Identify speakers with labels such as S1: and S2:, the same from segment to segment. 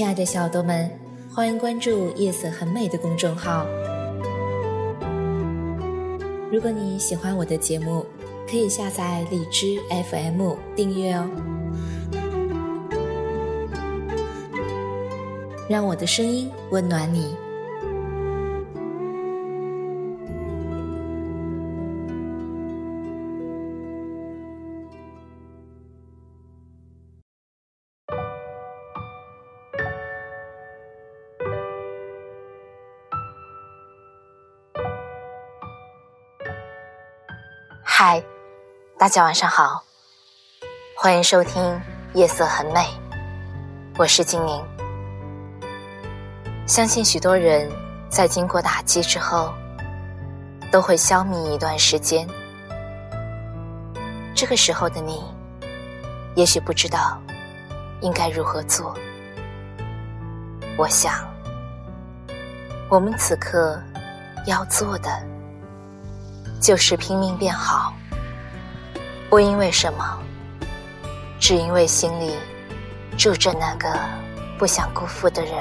S1: 亲爱的小豆们，欢迎关注“夜色很美”的公众号。如果你喜欢我的节目，可以下载荔枝 FM 订阅哦，让我的声音温暖你。大家晚上好，欢迎收听《夜色很美》，我是精灵。相信许多人在经过打击之后，都会消弭一段时间。这个时候的你，也许不知道应该如何做。我想，我们此刻要做的。就是拼命变好，不因为什么，只因为心里住着那个不想辜负的人。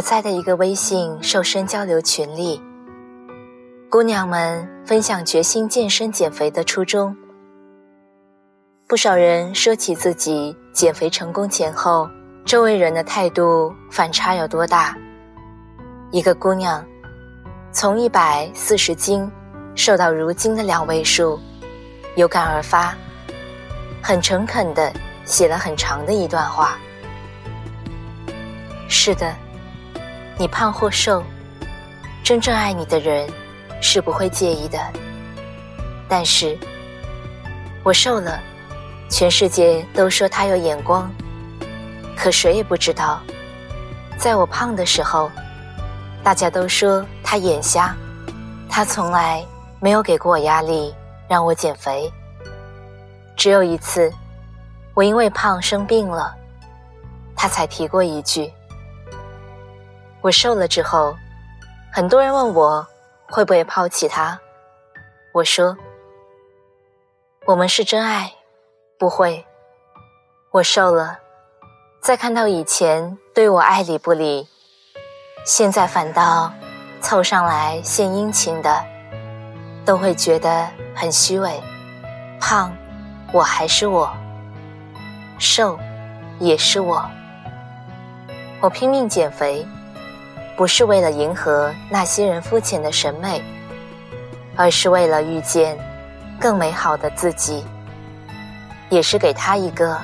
S1: 我在的一个微信瘦身交流群里，姑娘们分享决心健身减肥的初衷。不少人说起自己减肥成功前后，周围人的态度反差有多大。一个姑娘从一百四十斤瘦到如今的两位数，有感而发，很诚恳的写了很长的一段话。是的。你胖或瘦，真正爱你的人是不会介意的。但是，我瘦了，全世界都说他有眼光，可谁也不知道，在我胖的时候，大家都说他眼瞎，他从来没有给过我压力让我减肥。只有一次，我因为胖生病了，他才提过一句。我瘦了之后，很多人问我会不会抛弃他。我说：“我们是真爱，不会。我瘦了，再看到以前对我爱理不理，现在反倒凑上来献殷勤的，都会觉得很虚伪。胖，我还是我；瘦，也是我。我拼命减肥。”不是为了迎合那些人肤浅的审美，而是为了遇见更美好的自己，也是给他一个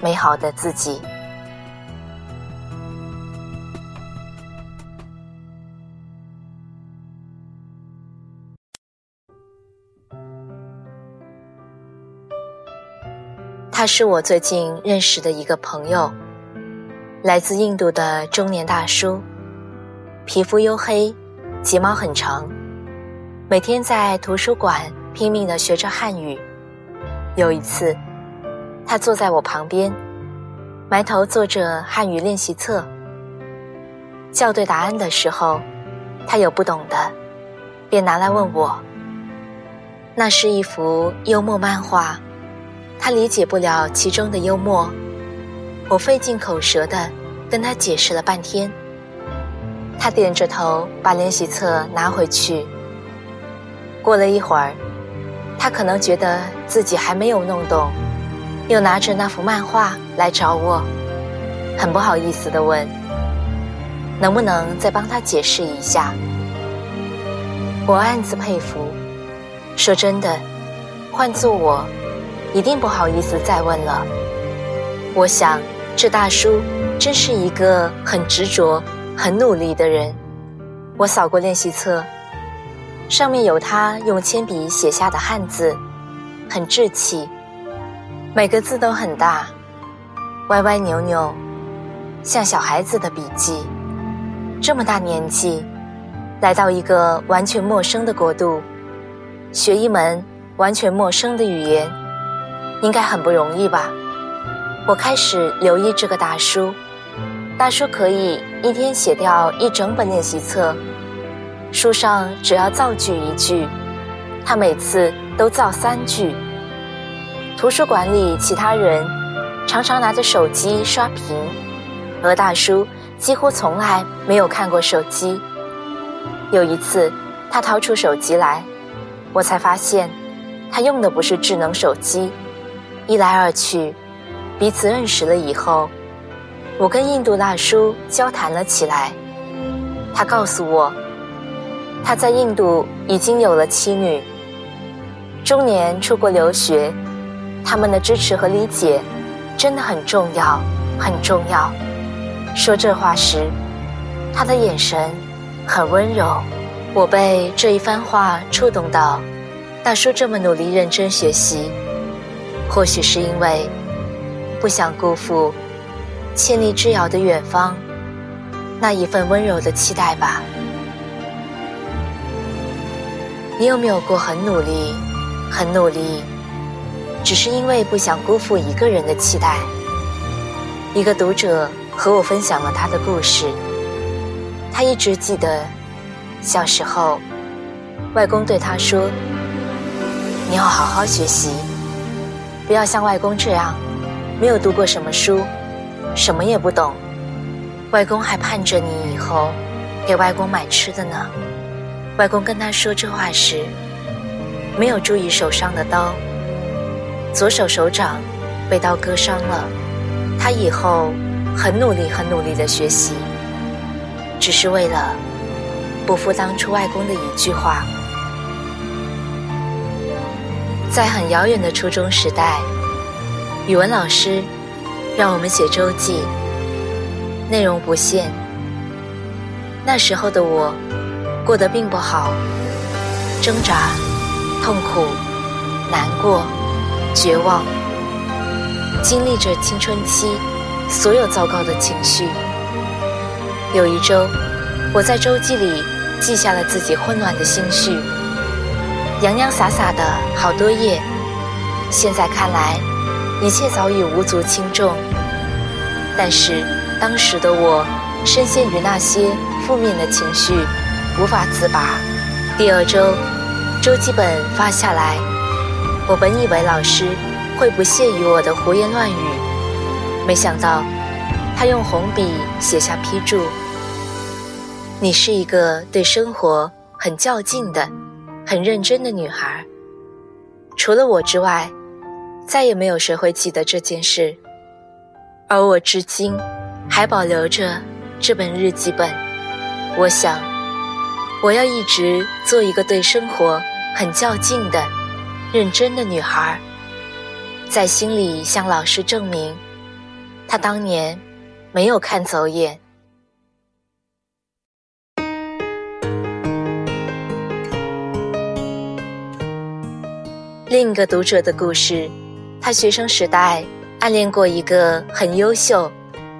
S1: 美好的自己。他是我最近认识的一个朋友，来自印度的中年大叔。皮肤黝黑，睫毛很长，每天在图书馆拼命的学着汉语。有一次，他坐在我旁边，埋头做着汉语练习册。校对答案的时候，他有不懂的，便拿来问我。那是一幅幽默漫画，他理解不了其中的幽默，我费尽口舌的跟他解释了半天。他点着头，把练习册拿回去。过了一会儿，他可能觉得自己还没有弄懂，又拿着那幅漫画来找我，很不好意思的问：“能不能再帮他解释一下？”我暗自佩服，说真的，换做我，一定不好意思再问了。我想，这大叔真是一个很执着、很努力的人。我扫过练习册，上面有他用铅笔写下的汉字，很稚气，每个字都很大，歪歪扭扭，像小孩子的笔记。这么大年纪，来到一个完全陌生的国度。学一门完全陌生的语言，应该很不容易吧？我开始留意这个大叔。大叔可以一天写掉一整本练习册，书上只要造句一句，他每次都造三句。图书馆里其他人常常拿着手机刷屏，而大叔几乎从来没有看过手机。有一次，他掏出手机来。我才发现，他用的不是智能手机。一来二去，彼此认识了以后，我跟印度大叔交谈了起来。他告诉我，他在印度已经有了妻女，中年出国留学，他们的支持和理解真的很重要，很重要。说这话时，他的眼神很温柔。我被这一番话触动到，大叔这么努力认真学习，或许是因为不想辜负千里之遥的远方那一份温柔的期待吧。你有没有过很努力、很努力，只是因为不想辜负一个人的期待？一个读者和我分享了他的故事，他一直记得。小时候，外公对他说：“你要好好学习，不要像外公这样，没有读过什么书，什么也不懂。外公还盼着你以后给外公买吃的呢。”外公跟他说这话时，没有注意手上的刀，左手手掌被刀割伤了。他以后很努力、很努力的学习，只是为了。不负当初外公的一句话，在很遥远的初中时代，语文老师让我们写周记，内容不限。那时候的我过得并不好，挣扎、痛苦、难过、绝望，经历着青春期所有糟糕的情绪。有一周。我在周记里记下了自己混乱的心绪，洋洋洒洒的好多页。现在看来，一切早已无足轻重。但是当时的我深陷于那些负面的情绪，无法自拔。第二周，周记本发下来，我本以为老师会不屑于我的胡言乱语，没想到他用红笔写下批注。你是一个对生活很较劲的、很认真的女孩。除了我之外，再也没有谁会记得这件事。而我至今还保留着这本日记本。我想，我要一直做一个对生活很较劲的、认真的女孩，在心里向老师证明，他当年没有看走眼。另一个读者的故事，他学生时代暗恋过一个很优秀、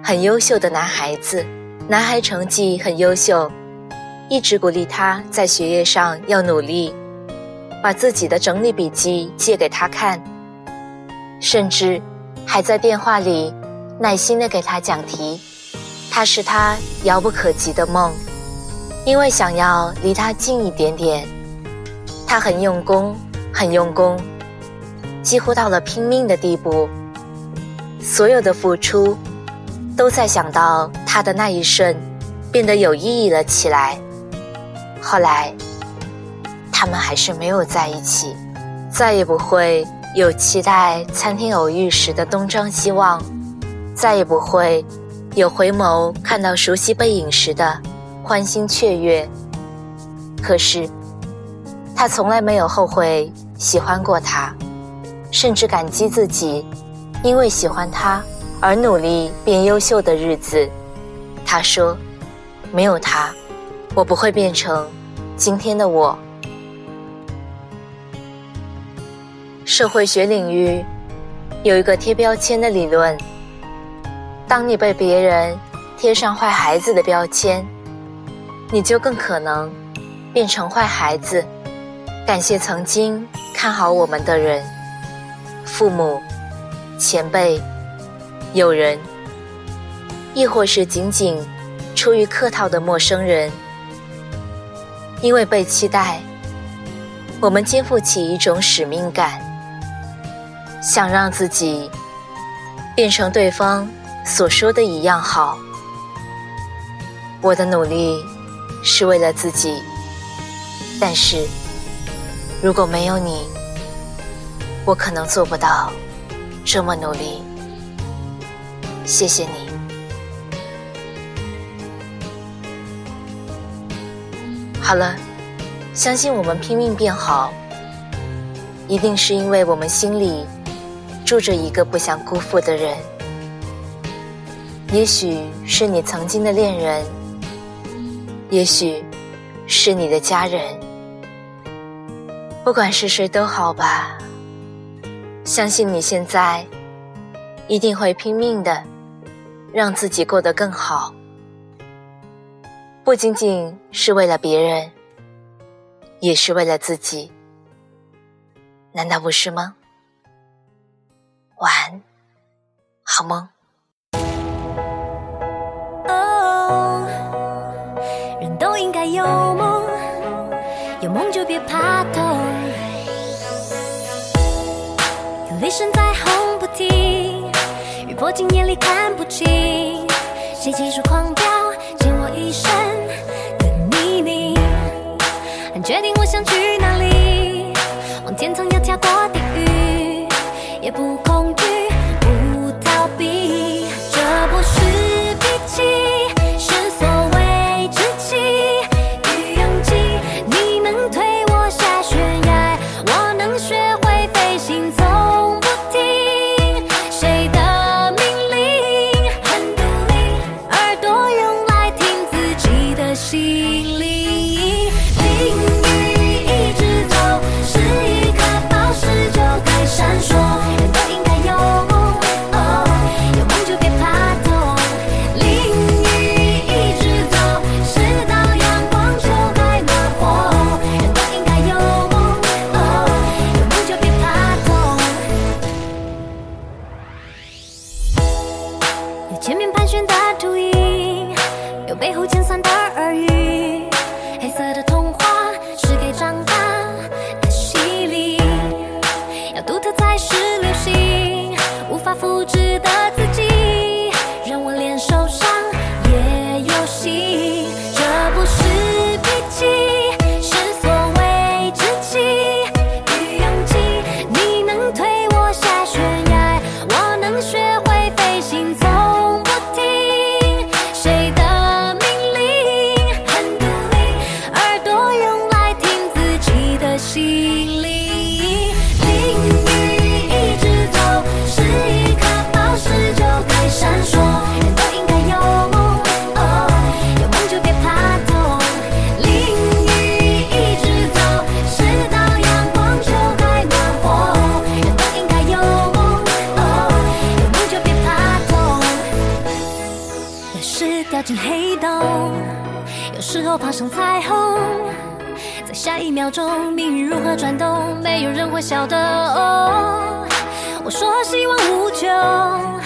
S1: 很优秀的男孩子，男孩成绩很优秀，一直鼓励他在学业上要努力，把自己的整理笔记借给他看，甚至还在电话里耐心的给他讲题。他是他遥不可及的梦，因为想要离他近一点点，他很用功。很用功，几乎到了拼命的地步。所有的付出，都在想到他的那一瞬，变得有意义了起来。后来，他们还是没有在一起，再也不会有期待餐厅偶遇时的东张西望，再也不会有回眸看到熟悉背影时的欢欣雀跃。可是。他从来没有后悔喜欢过他，甚至感激自己因为喜欢他而努力变优秀的日子。他说：“没有他，我不会变成今天的我。”社会学领域有一个贴标签的理论：当你被别人贴上坏孩子的标签，你就更可能变成坏孩子。感谢曾经看好我们的人，父母、前辈、友人，亦或是仅仅出于客套的陌生人。因为被期待，我们肩负起一种使命感，想让自己变成对方所说的一样好。我的努力是为了自己，但是。如果没有你，我可能做不到这么努力。谢谢你。好了，相信我们拼命变好，一定是因为我们心里住着一个不想辜负的人。也许是你曾经的恋人，也许是你的家人。不管是谁都好吧，相信你现在一定会拼命的让自己过得更好，不仅仅是为了别人，也是为了自己，难道不是吗？晚安，好梦。雨泼进眼里看不清，谁急速狂飙，溅我一身的泥泞。决定我想去哪里，往天堂要跳过地狱，也不
S2: 复制的自没有人会晓得。我说希望无穷，